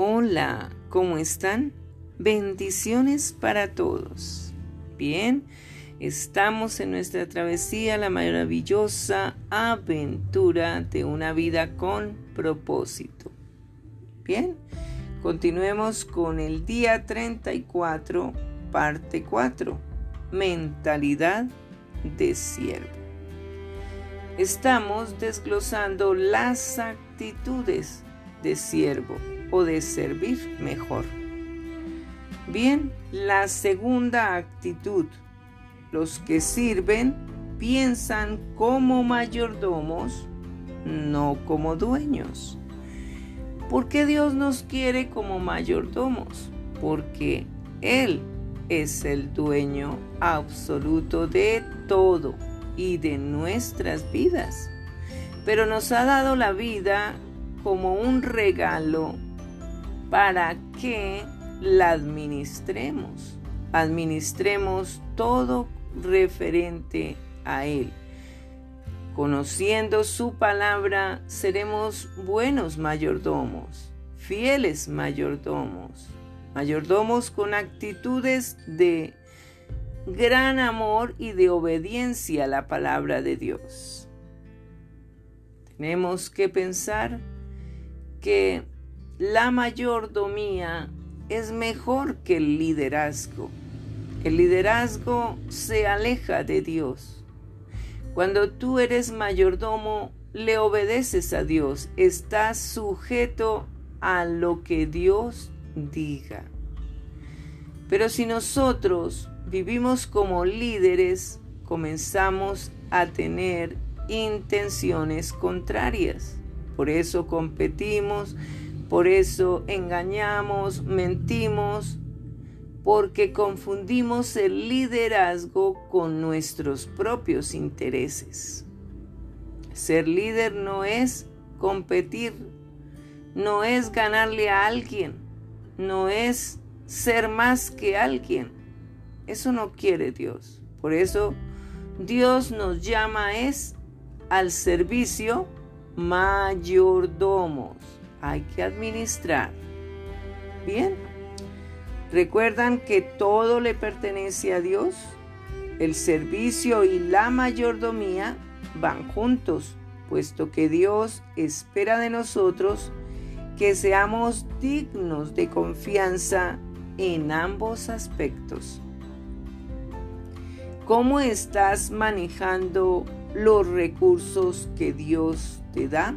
Hola, ¿cómo están? Bendiciones para todos. Bien, estamos en nuestra travesía, la maravillosa aventura de una vida con propósito. Bien, continuemos con el día 34, parte 4, mentalidad de siervo. Estamos desglosando las actitudes de siervo o de servir mejor. Bien, la segunda actitud. Los que sirven piensan como mayordomos, no como dueños. ¿Por qué Dios nos quiere como mayordomos? Porque Él es el dueño absoluto de todo y de nuestras vidas. Pero nos ha dado la vida como un regalo para que la administremos. Administremos todo referente a Él. Conociendo su palabra, seremos buenos mayordomos, fieles mayordomos, mayordomos con actitudes de gran amor y de obediencia a la palabra de Dios. Tenemos que pensar que la mayordomía es mejor que el liderazgo. El liderazgo se aleja de Dios. Cuando tú eres mayordomo, le obedeces a Dios, estás sujeto a lo que Dios diga. Pero si nosotros vivimos como líderes, comenzamos a tener intenciones contrarias. Por eso competimos, por eso engañamos, mentimos, porque confundimos el liderazgo con nuestros propios intereses. Ser líder no es competir, no es ganarle a alguien, no es ser más que alguien. Eso no quiere Dios. Por eso Dios nos llama es al servicio mayordomos hay que administrar. Bien, recuerdan que todo le pertenece a Dios. El servicio y la mayordomía van juntos, puesto que Dios espera de nosotros que seamos dignos de confianza en ambos aspectos. ¿Cómo estás manejando los recursos que Dios te da?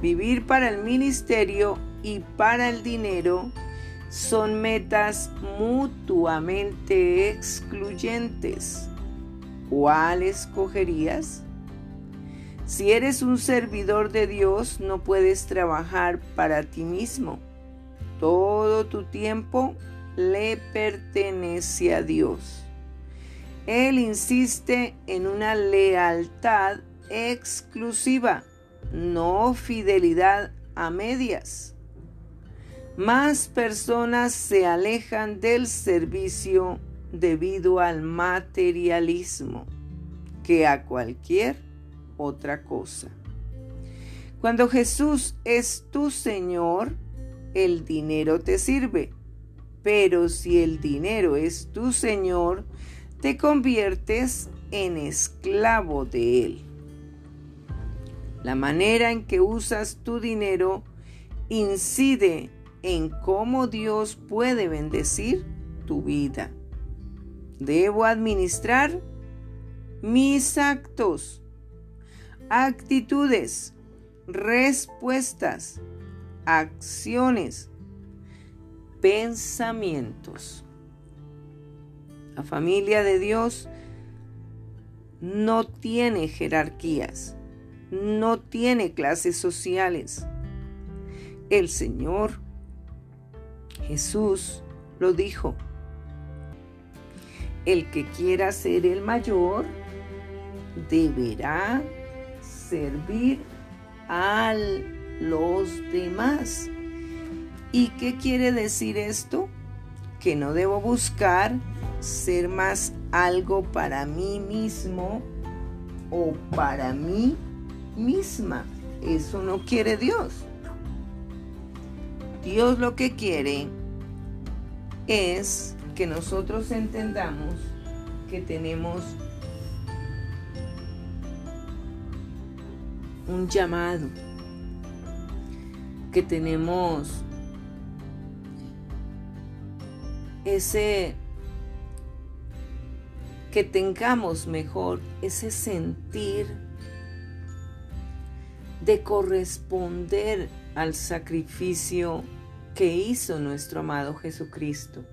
Vivir para el ministerio y para el dinero son metas mutuamente excluyentes. ¿Cuál escogerías? Si eres un servidor de Dios, no puedes trabajar para ti mismo. Todo tu tiempo le pertenece a Dios. Él insiste en una lealtad exclusiva no fidelidad a medias. Más personas se alejan del servicio debido al materialismo que a cualquier otra cosa. Cuando Jesús es tu Señor, el dinero te sirve. Pero si el dinero es tu Señor, te conviertes en esclavo de Él. La manera en que usas tu dinero incide en cómo Dios puede bendecir tu vida. Debo administrar mis actos, actitudes, respuestas, acciones, pensamientos. La familia de Dios no tiene jerarquías no tiene clases sociales. El Señor Jesús lo dijo. El que quiera ser el mayor deberá servir a los demás. ¿Y qué quiere decir esto? Que no debo buscar ser más algo para mí mismo o para mí misma. Eso no quiere Dios. Dios lo que quiere es que nosotros entendamos que tenemos un llamado, que tenemos ese, que tengamos mejor ese sentir de corresponder al sacrificio que hizo nuestro amado Jesucristo.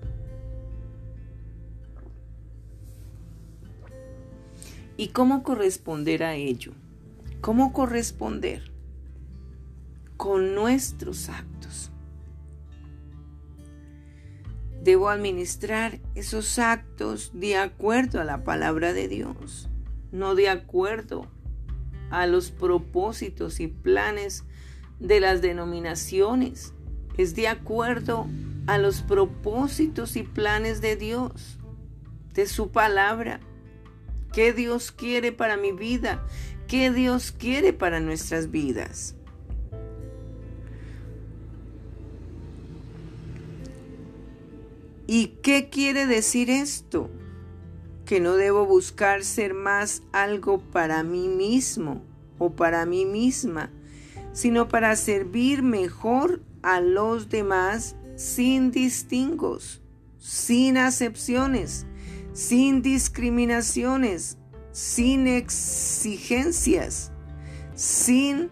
¿Y cómo corresponder a ello? ¿Cómo corresponder? Con nuestros actos. Debo administrar esos actos de acuerdo a la palabra de Dios, no de acuerdo a los propósitos y planes de las denominaciones. Es de acuerdo a los propósitos y planes de Dios, de su palabra. ¿Qué Dios quiere para mi vida? ¿Qué Dios quiere para nuestras vidas? ¿Y qué quiere decir esto? Que no debo buscar ser más algo para mí mismo o para mí misma, sino para servir mejor a los demás sin distingos, sin acepciones, sin discriminaciones, sin exigencias, sin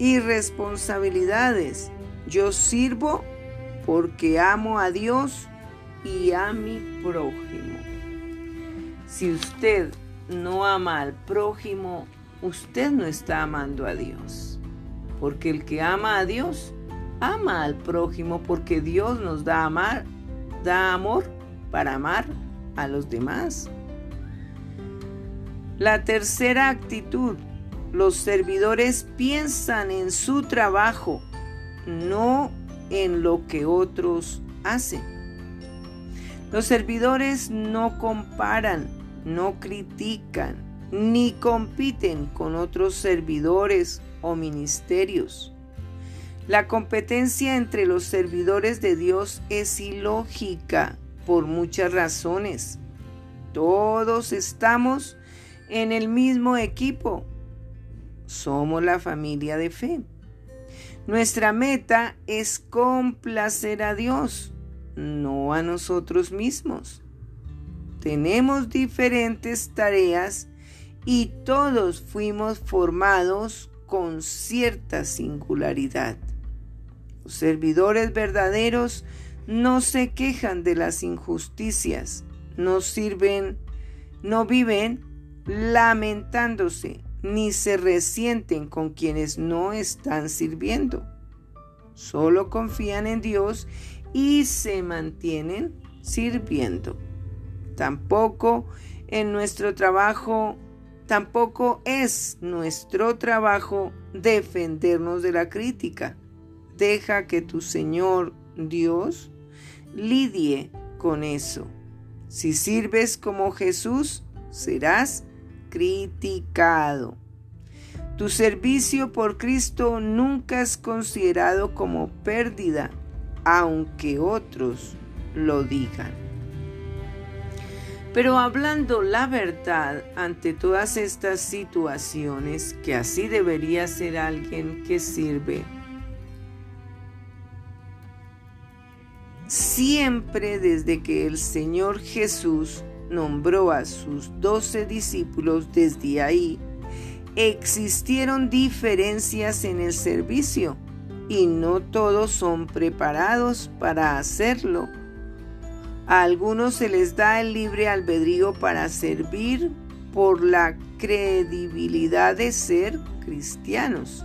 irresponsabilidades. Yo sirvo porque amo a Dios y a mi prójimo. Si usted no ama al prójimo, usted no está amando a Dios. Porque el que ama a Dios, ama al prójimo porque Dios nos da amar, da amor para amar a los demás. La tercera actitud, los servidores piensan en su trabajo, no en lo que otros hacen. Los servidores no comparan, no critican, ni compiten con otros servidores o ministerios. La competencia entre los servidores de Dios es ilógica por muchas razones. Todos estamos en el mismo equipo. Somos la familia de fe. Nuestra meta es complacer a Dios, no a nosotros mismos. Tenemos diferentes tareas y todos fuimos formados con cierta singularidad. Los servidores verdaderos no se quejan de las injusticias, no sirven, no viven lamentándose, ni se resienten con quienes no están sirviendo. Solo confían en Dios y se mantienen sirviendo. Tampoco en nuestro trabajo, tampoco es nuestro trabajo defendernos de la crítica. Deja que tu Señor Dios lidie con eso. Si sirves como Jesús, serás criticado. Tu servicio por Cristo nunca es considerado como pérdida, aunque otros lo digan. Pero hablando la verdad ante todas estas situaciones, que así debería ser alguien que sirve, siempre desde que el Señor Jesús nombró a sus doce discípulos desde ahí, existieron diferencias en el servicio y no todos son preparados para hacerlo. A algunos se les da el libre albedrío para servir por la credibilidad de ser cristianos.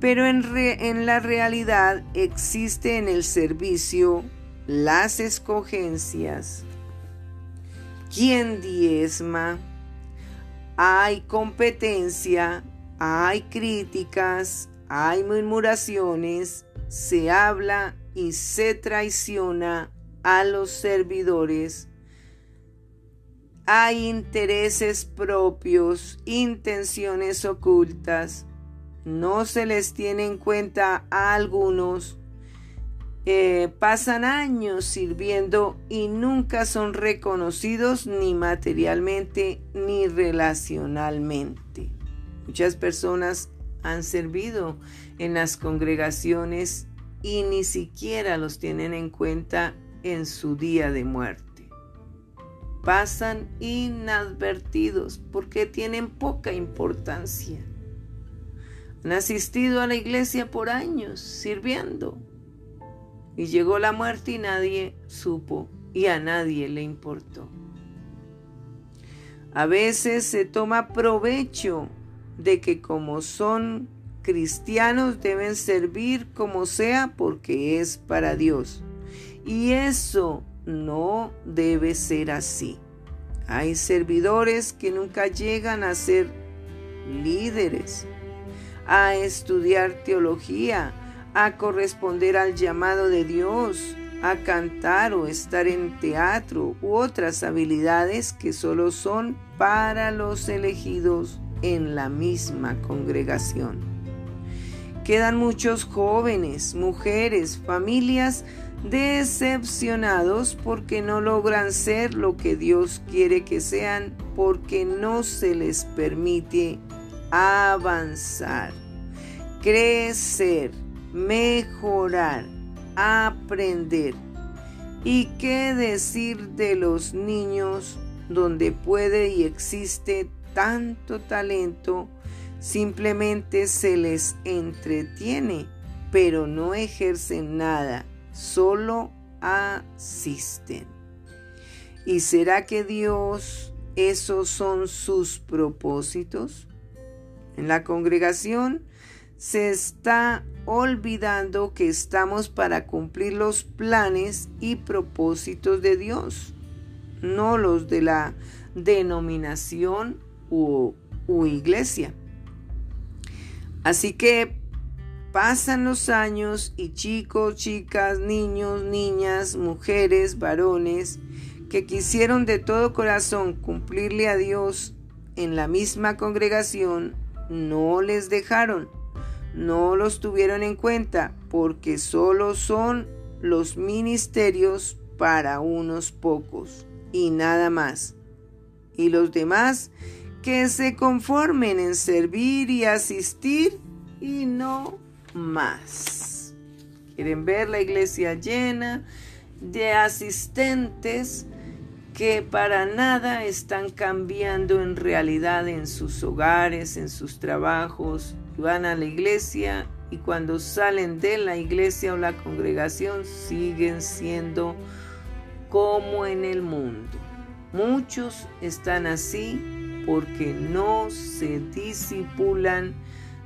Pero en, en, la realidad existe en el servicio las escogencias, ¿Quién diezma? Hay competencia, hay críticas, hay murmuraciones, se habla y se traiciona a los servidores. Hay intereses propios, intenciones ocultas. no se les tiene en cuenta a algunos. Eh, pasan años sirviendo y nunca son reconocidos ni materialmente ni relacionalmente. Muchas personas han servido en las congregaciones y ni siquiera los tienen en cuenta en su día de muerte. Pasan inadvertidos porque tienen poca importancia. Han asistido a la iglesia por años sirviendo. Y llegó la muerte y nadie supo y a nadie le importó. A veces se toma provecho de que como son cristianos deben servir como sea porque es para Dios. Y eso no debe ser así. Hay servidores que nunca llegan a ser líderes, a estudiar teología, a corresponder al llamado de Dios, a cantar o estar en teatro u otras habilidades que solo son para los elegidos en la misma congregación. Quedan muchos jóvenes, mujeres, familias decepcionados porque no logran ser lo que Dios quiere que sean, porque no se les permite avanzar, crecer, mejorar, aprender. ¿Y qué decir de los niños donde puede y existe tanto talento, simplemente se les entretiene, pero no ejercen nada, solo asisten. ¿Y será que Dios, esos son sus propósitos? En la congregación se está olvidando que estamos para cumplir los planes y propósitos de Dios, no los de la denominación u, iglesia. Así que pasan los años y chicos, chicas, niños, niñas, mujeres, varones, que quisieron de todo corazón cumplirle a Dios en la misma congregación, no les dejaron, no los tuvieron en cuenta, porque solo son los ministerios para unos pocos y nada más. Y los demás que se conformen en servir y asistir y no más. Quieren ver la iglesia llena de asistentes que para nada están cambiando en realidad en sus hogares, en sus trabajos. Van a la iglesia y cuando salen de la iglesia o la congregación siguen siendo como en el mundo. Muchos están así porque no se disipulan,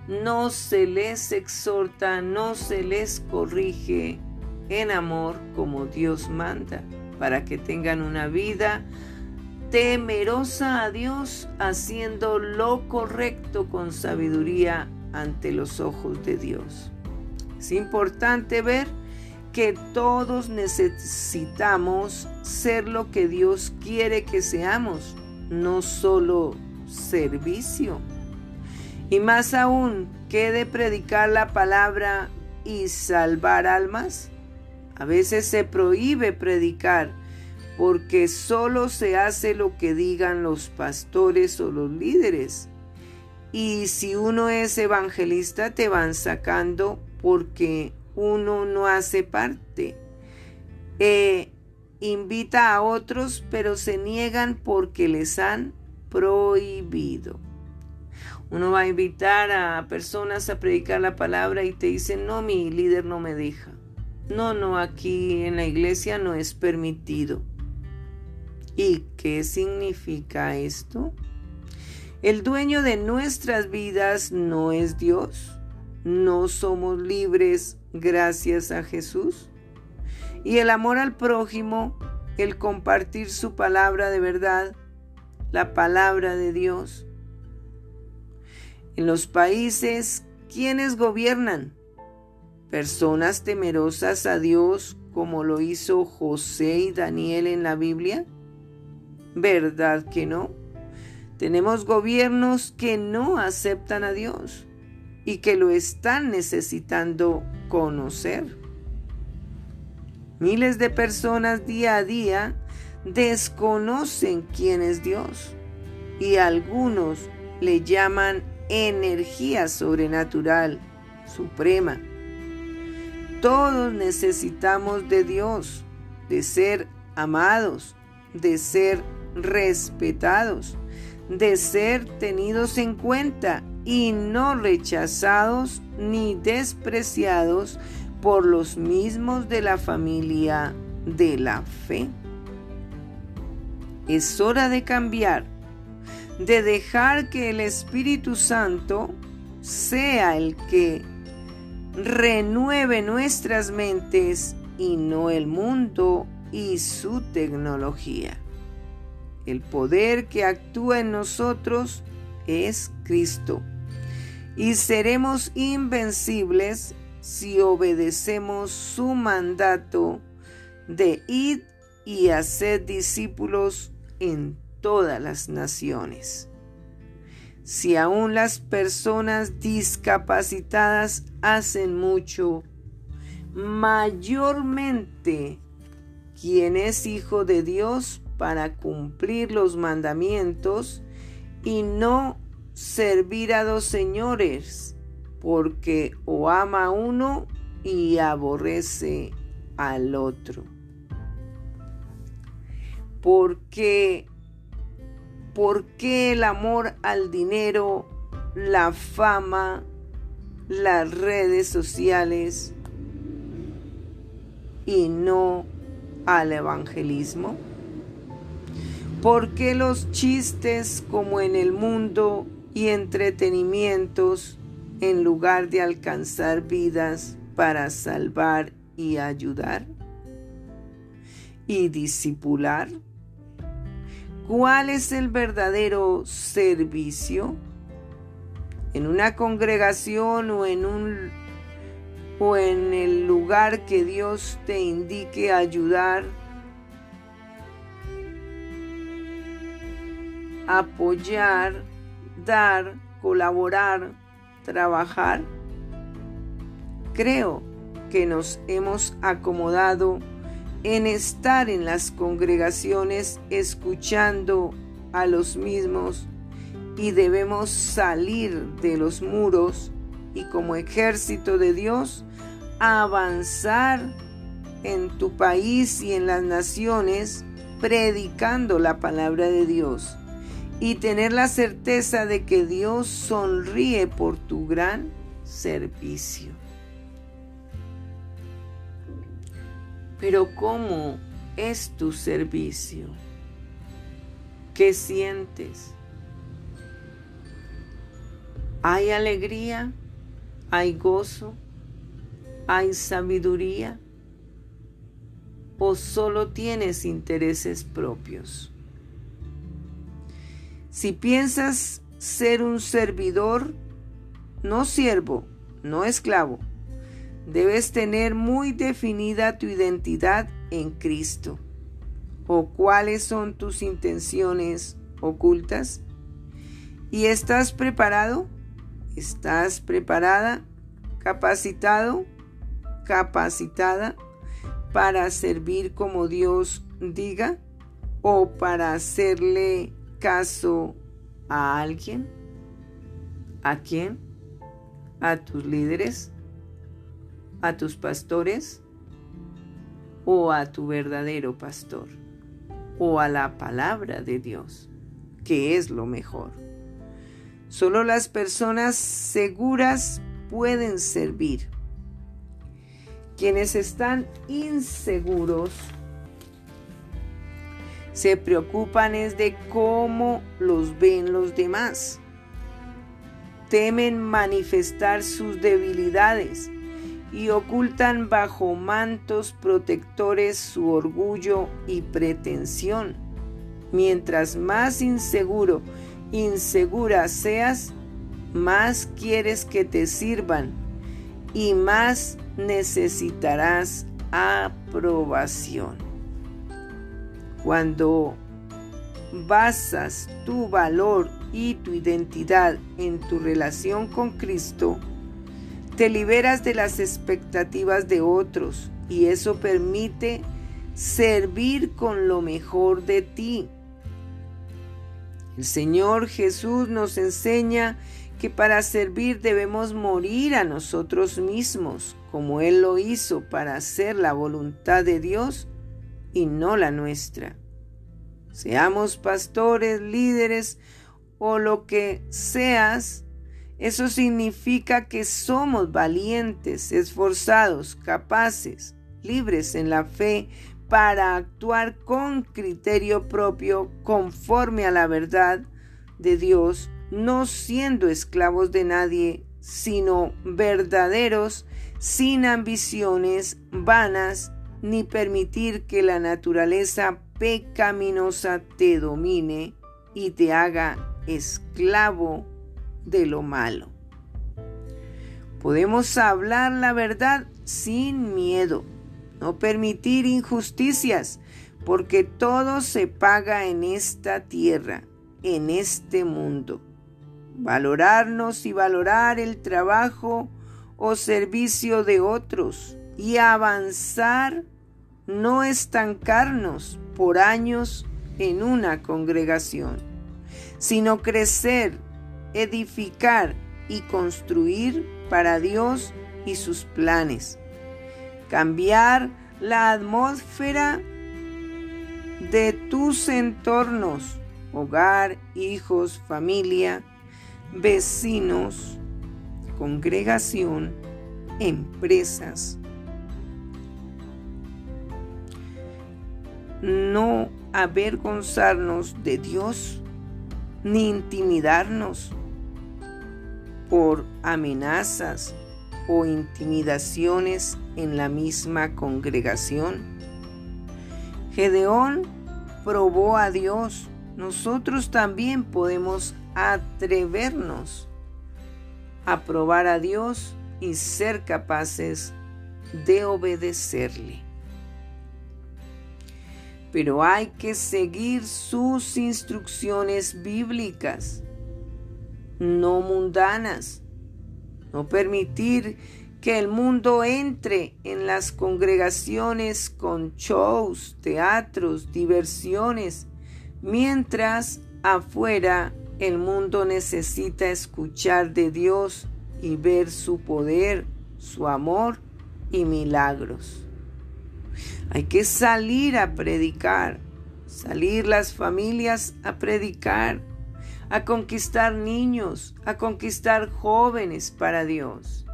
no se les exhorta, no se les corrige en amor como Dios manda, para que tengan una vida temerosa a Dios, haciendo lo correcto con sabiduría ante los ojos de Dios. Es importante ver que todos necesitamos ser lo que Dios quiere que seamos no solo servicio. Y más aún, ¿qué de predicar la palabra y salvar almas? A veces se prohíbe predicar porque solo se hace lo que digan los pastores o los líderes. Y si uno es evangelista te van sacando porque uno no hace parte. Eh, invita a otros, pero se niegan porque les han prohibido. Uno va a invitar a personas a predicar la palabra y te dicen, no, mi líder no me deja. No, no, aquí en la iglesia no es permitido. ¿Y qué significa esto? El dueño de nuestras vidas no es Dios. No somos libres gracias a Jesús. Y el amor al prójimo, el compartir su palabra de verdad, la palabra de Dios. En los países, ¿quiénes gobiernan? Personas temerosas a Dios como lo hizo José y Daniel en la Biblia. ¿Verdad que no? Tenemos gobiernos que no aceptan a Dios. y que lo están necesitando conocer. Miles de personas día a día desconocen quién es Dios y algunos le llaman energía sobrenatural suprema. Todos necesitamos de Dios, de ser amados, de ser respetados, de ser tenidos en cuenta y no rechazados ni despreciados por los mismos de la familia de la fe. Es hora de cambiar, de dejar que el Espíritu Santo sea el que renueve nuestras mentes y no el mundo y su tecnología. El poder que actúa en nosotros es Cristo y seremos invencibles si obedecemos su mandato de ir y hacer discípulos en todas las naciones. Si aún las personas discapacitadas hacen mucho, mayormente quien es hijo de Dios para cumplir los mandamientos y no servir a dos señores porque o ama a uno y aborrece al otro. Porque, ¿por qué el amor al dinero, la fama, las redes sociales y no al evangelismo? ¿Por qué los chistes como en el mundo y entretenimientos en lugar de alcanzar vidas para salvar y ayudar? ¿Y disipular? ¿Cuál es el verdadero servicio? En una congregación o en un o en el lugar que Dios te indique ayudar, apoyar, dar, colaborar, trabajar? Creo que nos hemos acomodado en estar en las congregaciones escuchando a los mismos y debemos salir de los muros y como ejército de Dios avanzar en tu país y en las naciones predicando la palabra de Dios y tener la certeza de que Dios sonríe por tu gran servicio. Pero ¿cómo es tu servicio? ¿Qué sientes? ¿Hay alegría? ¿Hay gozo? ¿Hay sabiduría? ¿O solo tienes intereses propios? Si piensas ser un servidor, no siervo, no esclavo, debes tener muy definida tu identidad en Cristo. ¿O cuáles son tus intenciones ocultas? ¿Y estás preparado? ¿Estás preparada? ¿Capacitado? ¿Capacitada para servir como Dios diga? ¿O para hacerle caso a alguien? ¿A quién? ¿A tus líderes? ¿A tus pastores? ¿O a tu verdadero pastor? ¿O a la palabra de Dios? que es lo mejor? Solo las personas seguras pueden servir. Quienes están inseguros se preocupan es de cómo los ven los demás. Temen manifestar sus debilidades y ocultan bajo mantos protectores su orgullo y pretensión. Mientras más inseguro, insegura seas, más quieres que te sirvan y más necesitarás aprobación. Cuando basas tu valor y tu identidad en tu relación con Cristo, Te liberas de las expectativas de otros y eso permite servir con lo mejor de ti. El Señor Jesús nos enseña que para servir debemos morir a nosotros mismos, como Él lo hizo para hacer la voluntad de Dios y no la nuestra. Seamos pastores, líderes o lo que seas, eso significa que somos valientes, esforzados, capaces, libres en la fe para actuar con criterio propio conforme a la verdad de Dios, no siendo esclavos de nadie, sino verdaderos, sin ambiciones vanas, ni permitir que la naturaleza pecaminosa te domine y te haga esclavo de lo malo. Podemos hablar la verdad sin miedo no permitir injusticias, porque todo se paga en esta tierra, en este mundo. Valorarnos y valorar el trabajo o servicio de otros y avanzar, no estancarnos por años en una congregación, sino crecer, edificar y construir para Dios y sus planes cambiar la atmósfera de tus entornos, hogar, hijos, familia, vecinos, congregación, empresas. No avergonzarnos de Dios ni intimidarnos por amenazas, o intimidaciones en la misma congregación. Gedeón probó a Dios. Nosotros también podemos atrevernos a probar a Dios y ser capaces de obedecerle. Pero hay que seguir sus instrucciones bíblicas, no mundanas no permitir que el mundo entre en las congregaciones con shows, teatros, diversiones, mientras afuera el mundo necesita escuchar de Dios y ver su poder, su amor y milagros. Hay que salir a predicar, salir las familias a predicar, a conquistar niños, a conquistar jóvenes para Dios,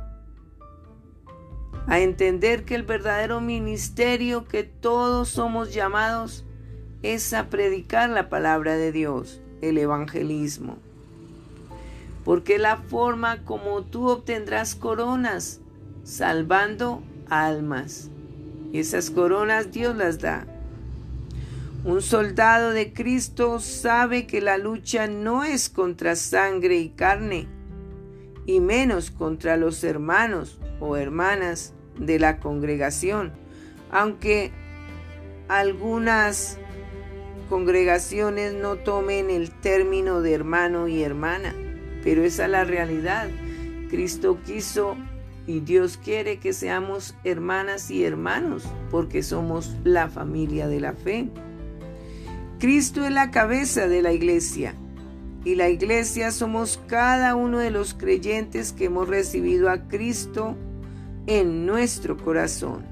a entender que el verdadero ministerio que todos somos llamados es a predicar la palabra de Dios, el evangelismo. Porque la forma como tú obtendrás coronas, salvando almas. Y esas coronas Dios las da un soldado de Cristo sabe que la lucha no es contra sangre y carne, y menos contra los hermanos o hermanas de la congregación, aunque algunas congregaciones no tomen el término de hermano y hermana, pero esa es la realidad. Cristo quiso y Dios quiere que seamos hermanas y hermanos porque somos la familia de la fe. Cristo es la cabeza de la iglesia y la iglesia somos cada uno de los creyentes que hemos recibido a Cristo en nuestro corazón.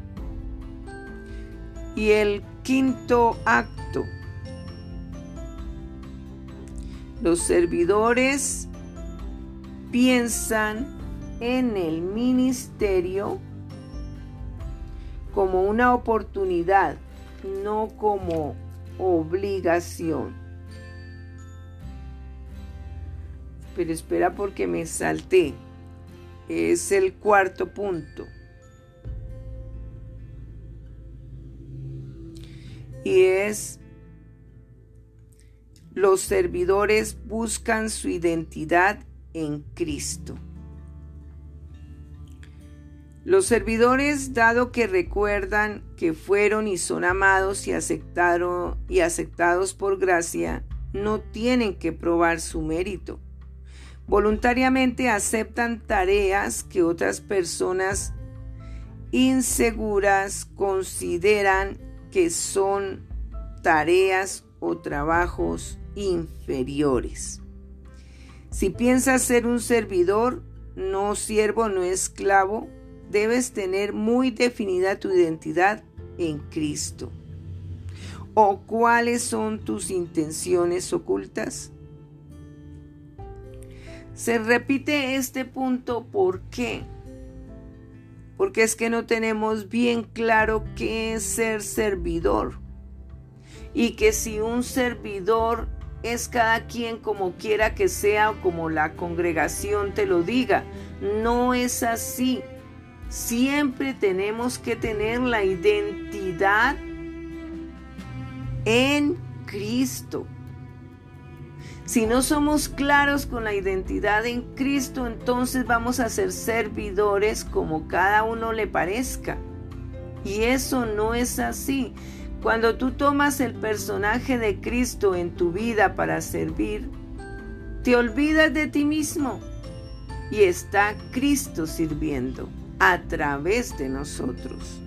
Y el quinto acto. Los servidores piensan en el ministerio como una oportunidad, no como obligación. Pero espera porque me salté. Es el cuarto punto. Y es, los servidores buscan su identidad en Cristo. Los servidores, dado que recuerdan que fueron y son amados y, aceptaron, y aceptados por gracia, no tienen que probar su mérito, Voluntariamente aceptan tareas que otras personas inseguras consideran que son tareas o trabajos inferiores. Si piensas ser un servidor, no siervo, no esclavo, debes tener muy definida tu identidad en Cristo. ¿O cuáles son tus intenciones ocultas? Se repite este punto ¿por qué? Porque es que no tenemos bien claro qué es ser servidor. Y que si un servidor es cada quien como quiera que sea o como la congregación te lo diga. No es así. Siempre tenemos que tener la identidad en Cristo. Si no somos claros con la identidad en Cristo, entonces vamos a ser servidores como cada uno le parezca. Y eso no es así. Cuando tú tomas el personaje de Cristo en tu vida para servir, te olvidas de ti mismo y está Cristo sirviendo a través de nosotros.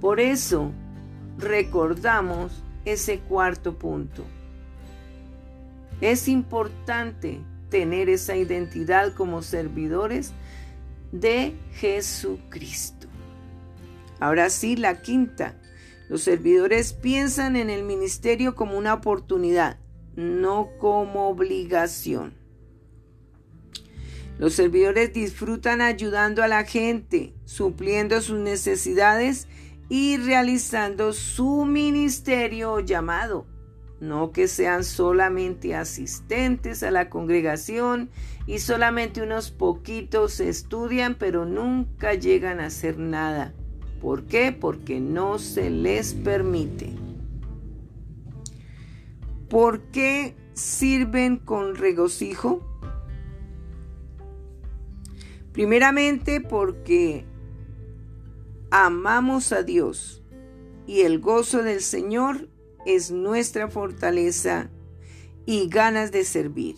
Por eso recordamos ese cuarto punto. Es importante tener esa identidad como servidores de Jesucristo. Ahora sí, la quinta. Los servidores piensan en el ministerio como una oportunidad, no como obligación. Los servidores disfrutan ayudando a la gente, supliendo sus necesidades y realizando su ministerio o llamado. No que sean solamente asistentes a la congregación y solamente unos poquitos estudian pero nunca llegan a hacer nada. ¿Por qué? Porque no se les permite. ¿Por qué sirven con regocijo? Primeramente porque amamos a Dios y el gozo del Señor es nuestra fortaleza y ganas de servir.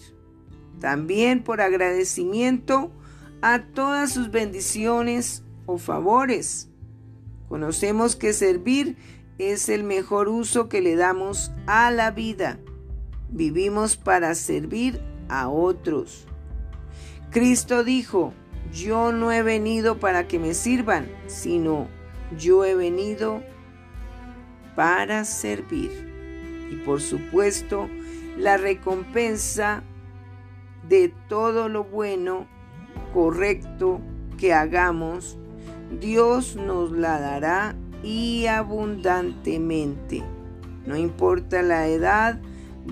También por agradecimiento a todas sus bendiciones o favores. Conocemos que servir es el mejor uso que le damos a la vida. Vivimos para servir a otros. Cristo dijo, yo no he venido para que me sirvan, sino yo he venido para servir. Y por supuesto, la recompensa de todo lo bueno, correcto que hagamos, Dios nos la dará y abundantemente. No importa la edad,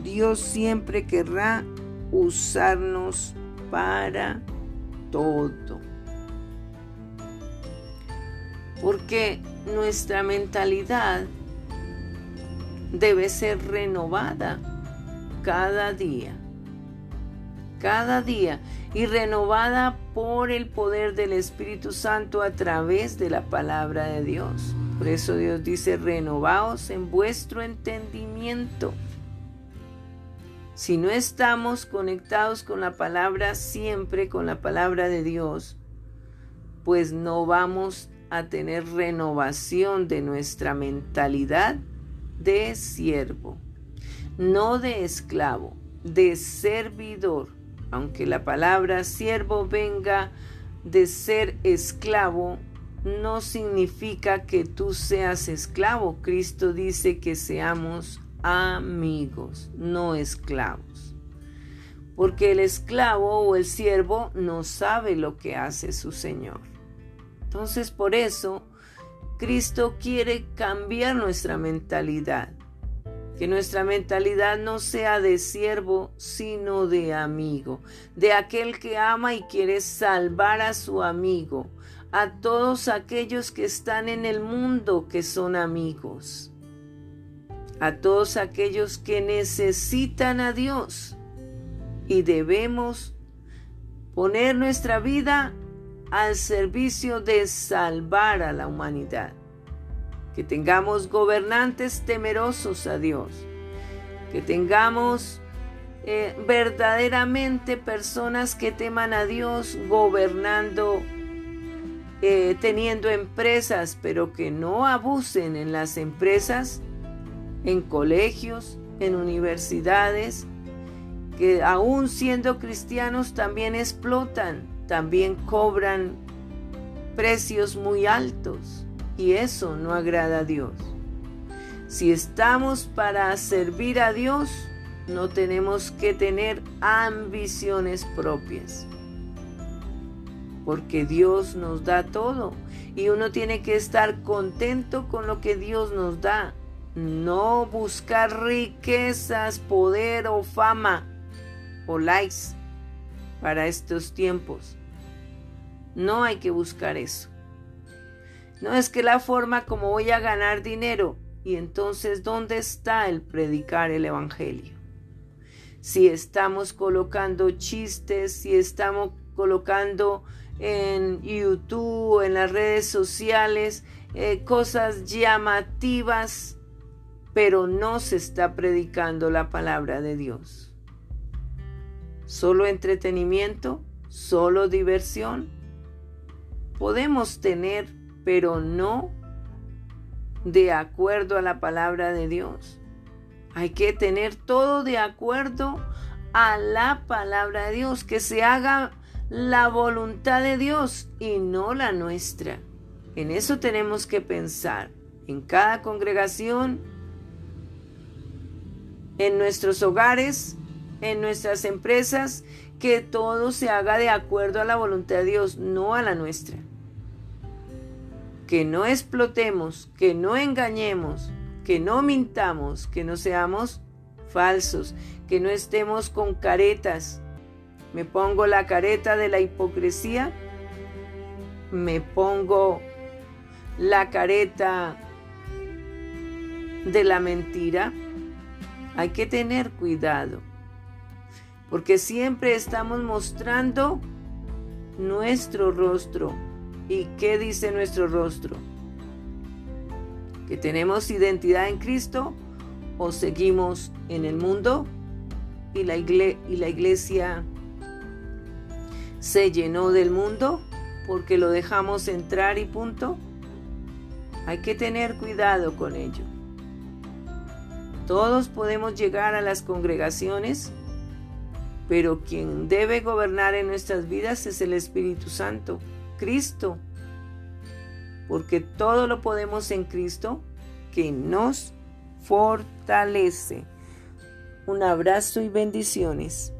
Dios siempre querrá usarnos para todo. Porque nuestra mentalidad debe ser renovada cada día. Cada día y renovada por el poder del Espíritu Santo a través de la palabra de Dios. Por eso Dios dice, renovaos en vuestro entendimiento. Si no estamos conectados con la palabra siempre, con la palabra de Dios, pues no vamos a tener renovación de nuestra mentalidad de siervo, no de esclavo, de servidor. Aunque la palabra siervo venga de ser esclavo, no significa que tú seas esclavo. Cristo dice que seamos amigos, no esclavos. Porque el esclavo o el siervo no sabe lo que hace su Señor. Entonces por eso Cristo quiere cambiar nuestra mentalidad. Que nuestra mentalidad no sea de siervo, sino de amigo, de aquel que ama y quiere salvar a su amigo, a todos aquellos que están en el mundo que son amigos a todos aquellos que necesitan a Dios y debemos poner nuestra vida al servicio de salvar a la humanidad. Que tengamos gobernantes temerosos a Dios. Que tengamos eh, verdaderamente personas que teman a Dios gobernando, eh, teniendo empresas, pero que no abusen en las empresas, en colegios, en universidades, que aún siendo cristianos también explotan, también cobran precios muy altos y eso no agrada a Dios. Si estamos para servir a Dios, no tenemos que tener ambiciones propias. Porque Dios nos da todo y uno tiene que estar contento con lo que Dios nos da. No buscar riquezas, poder o fama o likes para estos tiempos. No hay que buscar eso. No es que la forma como voy a ganar dinero. Y entonces, ¿dónde está el predicar el Evangelio? si estamos colocando chistes, si estamos colocando en YouTube, en las redes sociales, eh, cosas llamativas, pero no se está predicando la palabra de Dios. Solo entretenimiento, solo diversión. Podemos tener, pero no de acuerdo a la palabra de Dios. Hay que tener todo de acuerdo a la palabra de Dios, que se haga la voluntad de Dios y no la nuestra. En eso tenemos que pensar, en cada congregación, en nuestros hogares, en nuestras empresas, que todo se haga de acuerdo a la voluntad de Dios, no a la nuestra. Que no explotemos, que no engañemos, que no mintamos, que no seamos falsos, que no estemos con caretas. Me pongo la careta de la hipocresía, me pongo la careta de la mentira. Hay que tener cuidado, porque siempre estamos mostrando nuestro rostro. ¿Y qué dice nuestro rostro? que tenemos identidad en Cristo o seguimos en el mundo y la, y la iglesia se llenó del mundo porque lo dejamos entrar y punto. Hay que tener cuidado con ello. Todos podemos llegar a las congregaciones, pero quien debe gobernar en nuestras vidas es el Espíritu Santo, Cristo porque todo lo podemos en Cristo que nos fortalece. Un abrazo y bendiciones.